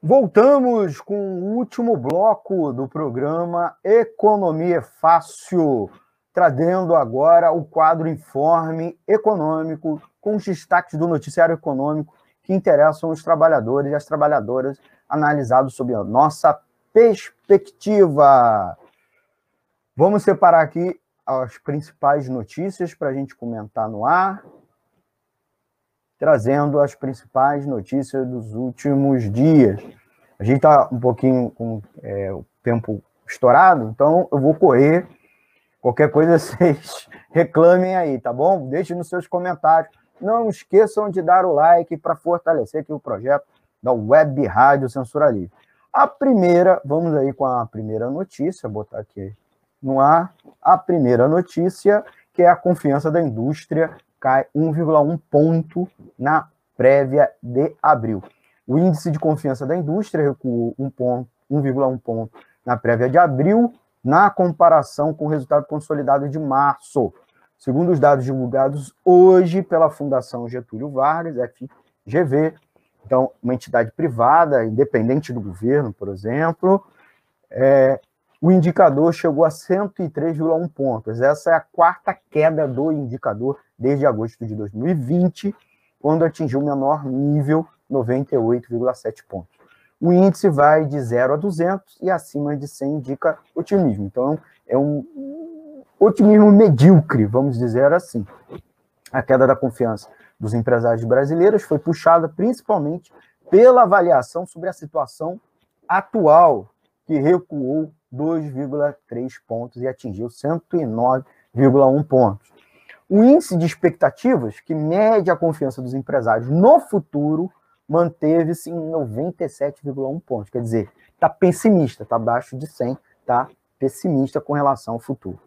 Voltamos com o último bloco do programa Economia é Fácil, trazendo agora o quadro Informe Econômico, com os destaques do noticiário econômico que interessam os trabalhadores e as trabalhadoras, analisados sob a nossa perspectiva. Vamos separar aqui as principais notícias para a gente comentar no ar trazendo as principais notícias dos últimos dias. A gente está um pouquinho com é, o tempo estourado, então eu vou correr. Qualquer coisa vocês reclamem aí, tá bom? Deixem nos seus comentários. Não esqueçam de dar o like para fortalecer aqui o projeto da Web Rádio Censura Livre. A primeira, vamos aí com a primeira notícia, botar aqui no ar. A primeira notícia, que é a confiança da indústria cai 1,1 ponto na prévia de abril. O índice de confiança da indústria recuou 1,1 ponto, ponto na prévia de abril, na comparação com o resultado consolidado de março. Segundo os dados divulgados hoje pela Fundação Getúlio Vargas, FGV, então, uma entidade privada, independente do governo, por exemplo, é, o indicador chegou a 103,1 pontos. Essa é a quarta queda do indicador desde agosto de 2020, quando atingiu o menor nível, 98,7 pontos. O índice vai de 0 a 200 e acima de 100 indica otimismo. Então, é um otimismo medíocre, vamos dizer assim. A queda da confiança dos empresários brasileiros foi puxada principalmente pela avaliação sobre a situação atual, que recuou 2,3 pontos e atingiu 109,1 pontos. O índice de expectativas, que mede a confiança dos empresários no futuro, manteve-se em 97,1 pontos. Quer dizer, está pessimista, está abaixo de 100, está pessimista com relação ao futuro.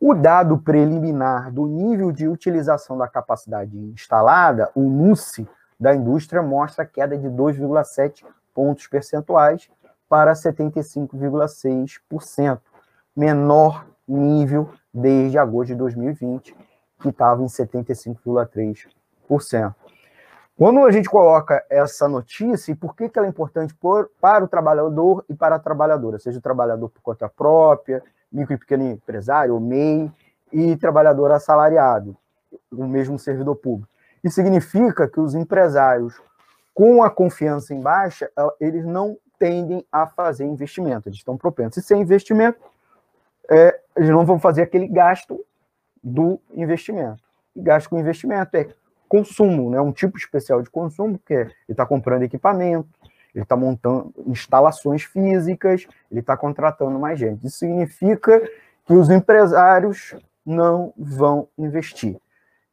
O dado preliminar do nível de utilização da capacidade instalada, o NUSE, da indústria, mostra queda de 2,7 pontos percentuais para 75,6%, menor nível desde agosto de 2020, que estava em 75,3%. Quando a gente coloca essa notícia, e por que, que ela é importante por, para o trabalhador e para a trabalhadora, seja o trabalhador por conta própria, micro e pequeno empresário, ou MEI, e trabalhador assalariado, o mesmo servidor público. Isso significa que os empresários, com a confiança em baixa, eles não tendem a fazer investimento, eles estão propensos. E sem investimento, é, eles não vão fazer aquele gasto do investimento. E gasto com investimento é consumo, né? um tipo especial de consumo, que é, ele está comprando equipamento, ele está montando instalações físicas, ele está contratando mais gente. Isso significa que os empresários não vão investir.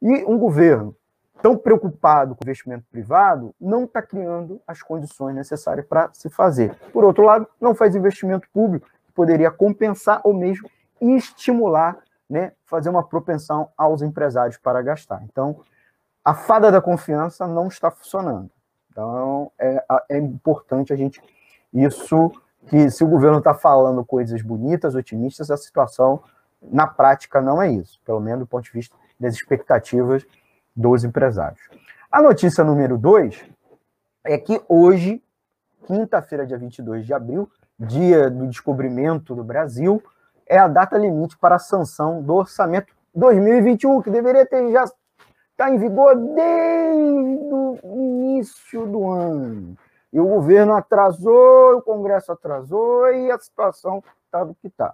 E um governo tão preocupado com o investimento privado, não está criando as condições necessárias para se fazer. Por outro lado, não faz investimento público, que poderia compensar ou mesmo estimular, né, fazer uma propensão aos empresários para gastar. Então, a fada da confiança não está funcionando. Então, é, é importante a gente. Isso que, se o governo está falando coisas bonitas, otimistas, a situação, na prática, não é isso, pelo menos do ponto de vista das expectativas dos empresários. A notícia número dois é que hoje, quinta-feira, dia 22 de abril, dia do descobrimento do Brasil, é a data limite para a sanção do orçamento 2021, que deveria ter já está em vigor desde o início do ano. E o governo atrasou, o Congresso atrasou e a situação está do que está.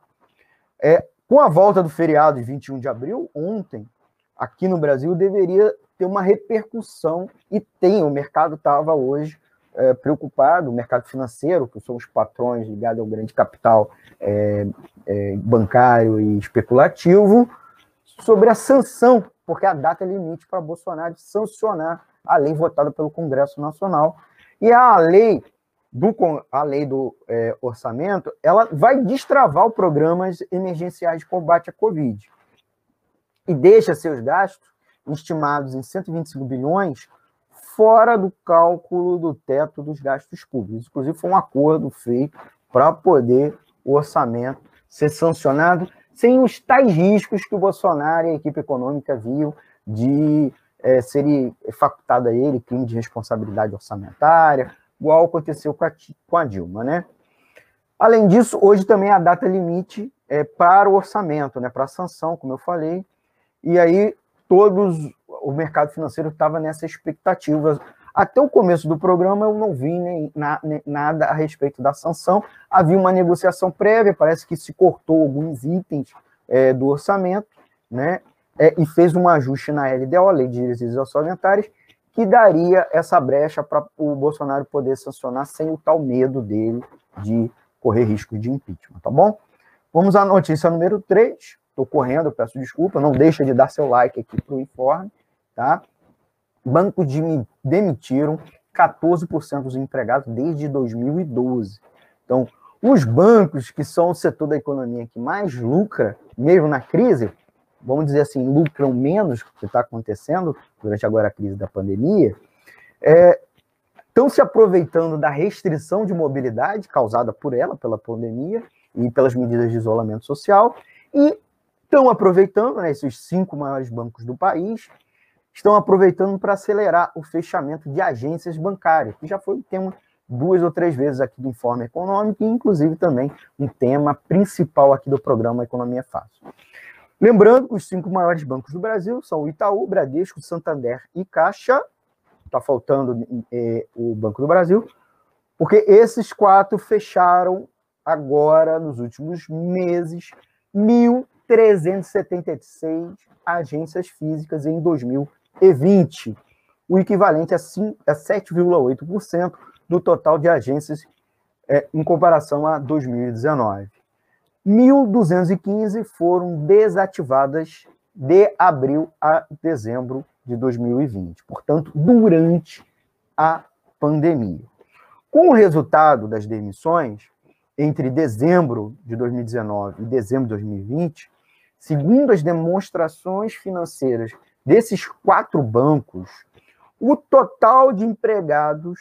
É, com a volta do feriado de 21 de abril, ontem, aqui no Brasil deveria ter uma repercussão e tem. O mercado estava hoje é, preocupado, o mercado financeiro, que são os patrões ligados ao grande capital é, é, bancário e especulativo, sobre a sanção, porque a data é limite para Bolsonaro sancionar a lei votada pelo Congresso Nacional. E a lei do, a lei do é, orçamento, ela vai destravar os programas emergenciais de combate à Covid e deixa seus gastos estimados em 125 bilhões fora do cálculo do teto dos gastos públicos. Inclusive, foi um acordo feito para poder o orçamento ser sancionado sem os tais riscos que o Bolsonaro e a equipe econômica viam de é, ser facultado a ele crime de responsabilidade orçamentária, igual aconteceu com a, com a Dilma, né? Além disso, hoje também é a data limite é para o orçamento, né, para a sanção, como eu falei, e aí todos o mercado financeiro estava nessa expectativa. Até o começo do programa eu não vi nem, na, nem, nada a respeito da sanção. Havia uma negociação prévia, parece que se cortou alguns itens é, do orçamento, né? É, e fez um ajuste na LDO, Lei de Diretrizes Orçamentárias, que daria essa brecha para o Bolsonaro poder sancionar sem o tal medo dele de correr risco de impeachment, tá bom? Vamos à notícia número 3. Estou correndo, peço desculpa, não deixa de dar seu like aqui para o informe, tá? Bancos de, demitiram 14% dos empregados desde 2012. Então, os bancos, que são o setor da economia que mais lucra, mesmo na crise, vamos dizer assim, lucram menos que está acontecendo durante agora a crise da pandemia, é, estão se aproveitando da restrição de mobilidade causada por ela, pela pandemia e pelas medidas de isolamento social, e estão aproveitando, né, esses cinco maiores bancos do país, estão aproveitando para acelerar o fechamento de agências bancárias, que já foi um tema duas ou três vezes aqui do Informe Econômico, e inclusive também um tema principal aqui do programa Economia Fácil. Lembrando os cinco maiores bancos do Brasil são o Itaú, Bradesco, Santander e Caixa. Está faltando é, o Banco do Brasil, porque esses quatro fecharam agora, nos últimos meses, 1.376 agências físicas em 2020, o equivalente a 7,8% do total de agências é, em comparação a 2019. 1.215 foram desativadas de abril a dezembro de 2020, portanto, durante a pandemia. Com o resultado das demissões, entre dezembro de 2019 e dezembro de 2020, segundo as demonstrações financeiras desses quatro bancos, o total de empregados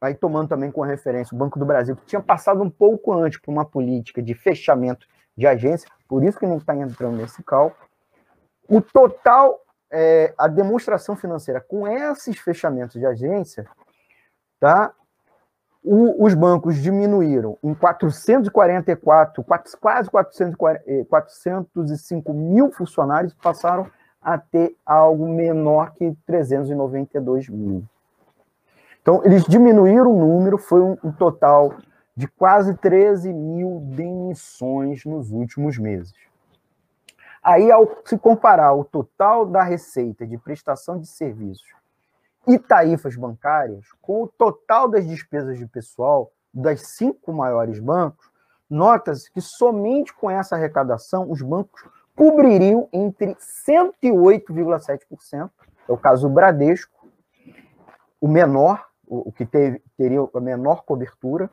aí tomando também com referência o Banco do Brasil, que tinha passado um pouco antes por uma política de fechamento de agência, por isso que não está entrando nesse cálculo. O total, é, a demonstração financeira com esses fechamentos de agência, tá? O, os bancos diminuíram em 444, quase 440, 405 eh, mil funcionários, passaram a ter algo menor que 392 mil. Então, eles diminuíram o número, foi um, um total de quase 13 mil demissões nos últimos meses. Aí, ao se comparar o total da receita de prestação de serviços e tarifas bancárias com o total das despesas de pessoal das cinco maiores bancos, nota-se que somente com essa arrecadação os bancos cobririam entre 108,7%, é o caso do Bradesco, o menor, o, que teve, teria a menor cobertura,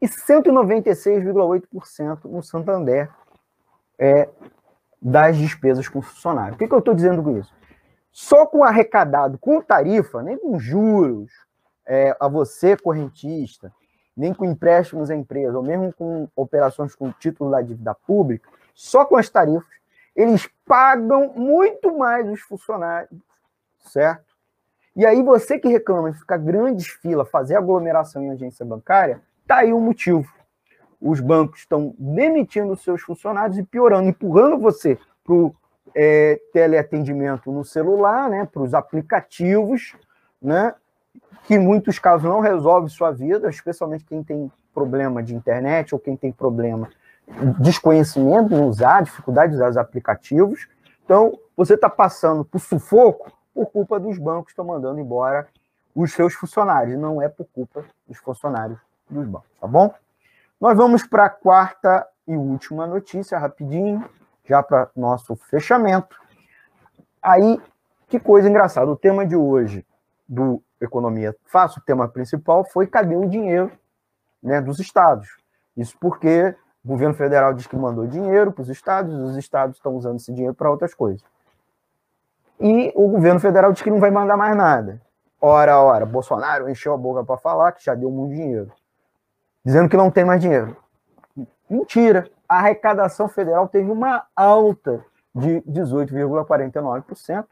e 196,8% no Santander é, das despesas com funcionário. O que, que eu estou dizendo com isso? Só com arrecadado, com tarifa, nem com juros é, a você, correntista, nem com empréstimos à empresa, ou mesmo com operações com título da dívida pública, só com as tarifas, eles pagam muito mais os funcionários, certo? E aí você que reclama de ficar grandes filas, fazer aglomeração em agência bancária, tá aí o motivo. Os bancos estão demitindo seus funcionários e piorando, empurrando você para o é, teleatendimento no celular, né, para os aplicativos, né, que em muitos casos não resolve sua vida, especialmente quem tem problema de internet ou quem tem problema desconhecimento em usar, dificuldade de usar os aplicativos. Então, você está passando por sufoco por culpa dos bancos que estão mandando embora os seus funcionários, não é por culpa dos funcionários dos bancos, tá bom? Nós vamos para a quarta e última notícia, rapidinho, já para nosso fechamento. Aí, que coisa engraçada, o tema de hoje do Economia Fácil, o tema principal foi cadê o dinheiro né, dos estados? Isso porque o governo federal diz que mandou dinheiro para os estados, os estados estão usando esse dinheiro para outras coisas e o governo federal diz que não vai mandar mais nada. Ora, ora, Bolsonaro encheu a boca para falar que já deu muito dinheiro, dizendo que não tem mais dinheiro. Mentira. A arrecadação federal teve uma alta de 18,49%,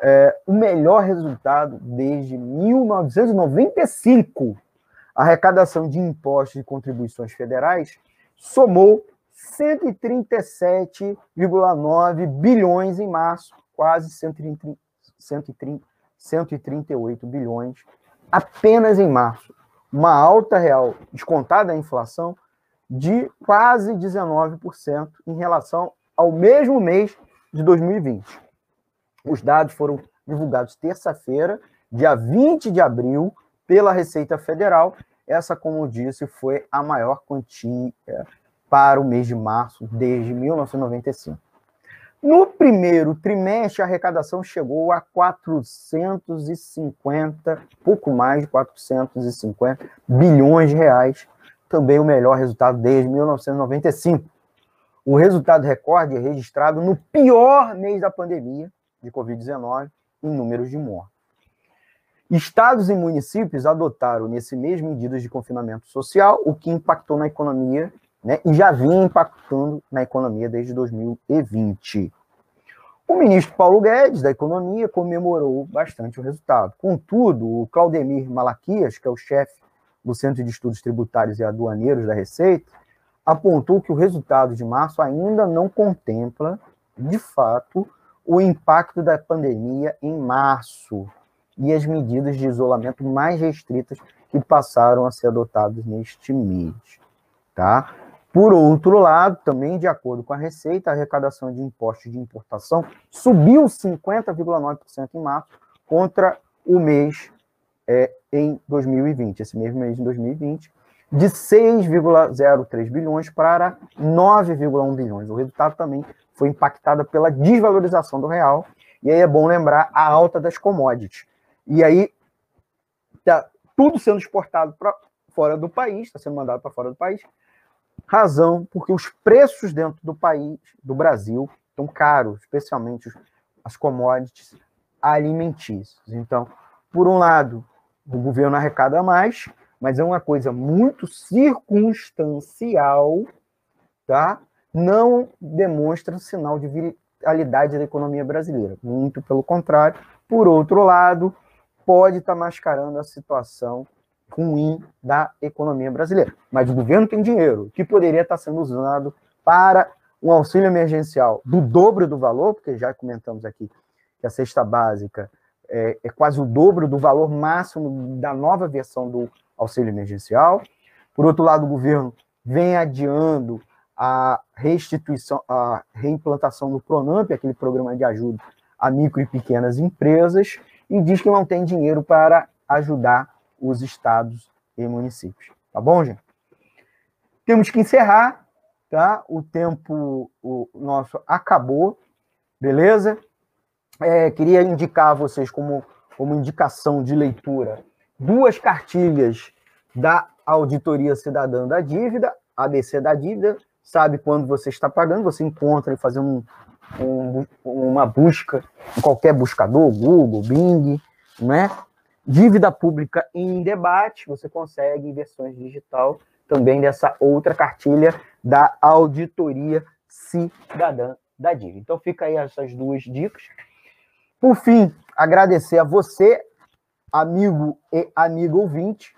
é, o melhor resultado desde 1995. A arrecadação de impostos e contribuições federais somou 137,9 bilhões em março, quase 130, 130, 138 bilhões apenas em março. Uma alta real descontada a inflação de quase 19% em relação ao mesmo mês de 2020. Os dados foram divulgados terça-feira, dia 20 de abril, pela Receita Federal. Essa, como eu disse, foi a maior quantia para o mês de março desde 1995. No primeiro trimestre, a arrecadação chegou a 450, pouco mais de 450 bilhões de reais, também o melhor resultado desde 1995. O resultado recorde é registrado no pior mês da pandemia de Covid-19 em números de mortes. Estados e municípios adotaram nesse mês medidas de confinamento social, o que impactou na economia né, e já vinha impactando na economia desde 2020. O ministro Paulo Guedes, da Economia, comemorou bastante o resultado. Contudo, o Claudemir Malaquias, que é o chefe do Centro de Estudos Tributários e Aduaneiros da Receita, apontou que o resultado de março ainda não contempla, de fato, o impacto da pandemia em março e as medidas de isolamento mais restritas que passaram a ser adotadas neste mês. Tá? Por outro lado, também de acordo com a Receita, a arrecadação de impostos de importação subiu 50,9% em março contra o mês é, em 2020, esse mesmo mês de 2020, de 6,03 bilhões para 9,1 bilhões. O resultado também foi impactado pela desvalorização do real, e aí é bom lembrar a alta das commodities. E aí tá tudo sendo exportado para fora do país, está sendo mandado para fora do país, razão porque os preços dentro do país, do Brasil, estão caros, especialmente as commodities alimentícias. Então, por um lado, o governo arrecada mais, mas é uma coisa muito circunstancial, tá? Não demonstra sinal de vitalidade da economia brasileira. Muito pelo contrário. Por outro lado, pode estar tá mascarando a situação ruim da economia brasileira. Mas o governo tem dinheiro que poderia estar tá sendo usado para um auxílio emergencial do dobro do valor, porque já comentamos aqui que a cesta básica é, é quase o dobro do valor máximo da nova versão do auxílio emergencial. Por outro lado, o governo vem adiando a restituição, a reimplantação do Pronamp, aquele programa de ajuda a micro e pequenas empresas, e diz que não tem dinheiro para ajudar os estados e municípios. Tá bom, gente? Temos que encerrar, tá? O tempo o nosso acabou, beleza? É, queria indicar a vocês como, como indicação de leitura duas cartilhas da Auditoria Cidadã da Dívida, ABC da Dívida, sabe quando você está pagando, você encontra e fazendo um, um, uma busca em qualquer buscador, Google, Bing, né? Dívida pública em debate, você consegue em versões digital também dessa outra cartilha da Auditoria Cidadã da Dívida. Então fica aí essas duas dicas. Por fim, agradecer a você, amigo e amiga ouvinte.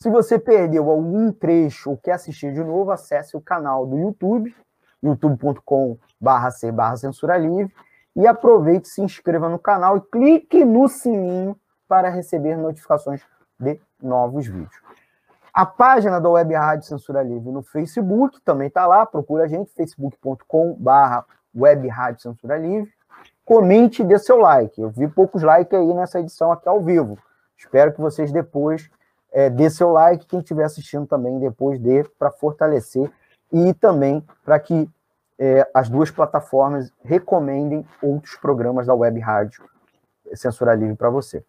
Se você perdeu algum trecho ou quer assistir de novo, acesse o canal do YouTube, youtube.com.br censura livre, e aproveite, se inscreva no canal e clique no sininho para receber notificações de novos vídeos. A página da Web Rádio Censura Livre no Facebook também está lá, procura a gente, facebook.com.br Web Rádio Censura Livre. Comente e dê seu like. Eu vi poucos likes aí nessa edição aqui ao vivo. Espero que vocês depois é, dê seu like, quem estiver assistindo também depois dê para fortalecer e também para que é, as duas plataformas recomendem outros programas da Web Rádio Censura Livre para você.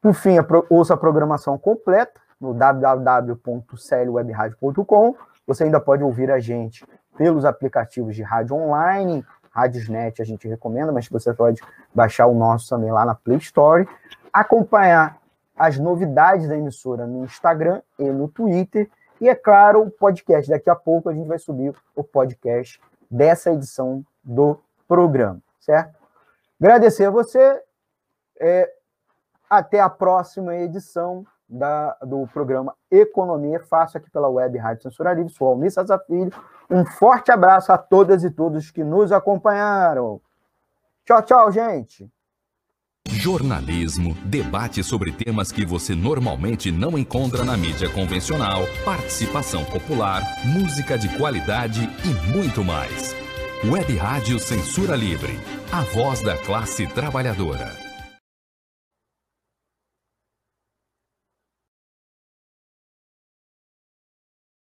Por fim, ouça a programação completa no www.clwebradio.com. Você ainda pode ouvir a gente pelos aplicativos de rádio online, Radiosnet a gente recomenda, mas você pode baixar o nosso também lá na Play Store, acompanhar as novidades da emissora no Instagram e no Twitter, e é claro, o podcast. Daqui a pouco a gente vai subir o podcast dessa edição do programa, certo? Agradecer a você É, até a próxima edição da, do programa Economia Fácil aqui pela web Rádio Censura Livre. Sou Almir Filho. Um forte abraço a todas e todos que nos acompanharam. Tchau, tchau, gente. Jornalismo, debate sobre temas que você normalmente não encontra na mídia convencional, participação popular, música de qualidade e muito mais. Web Rádio Censura Livre, a voz da classe trabalhadora.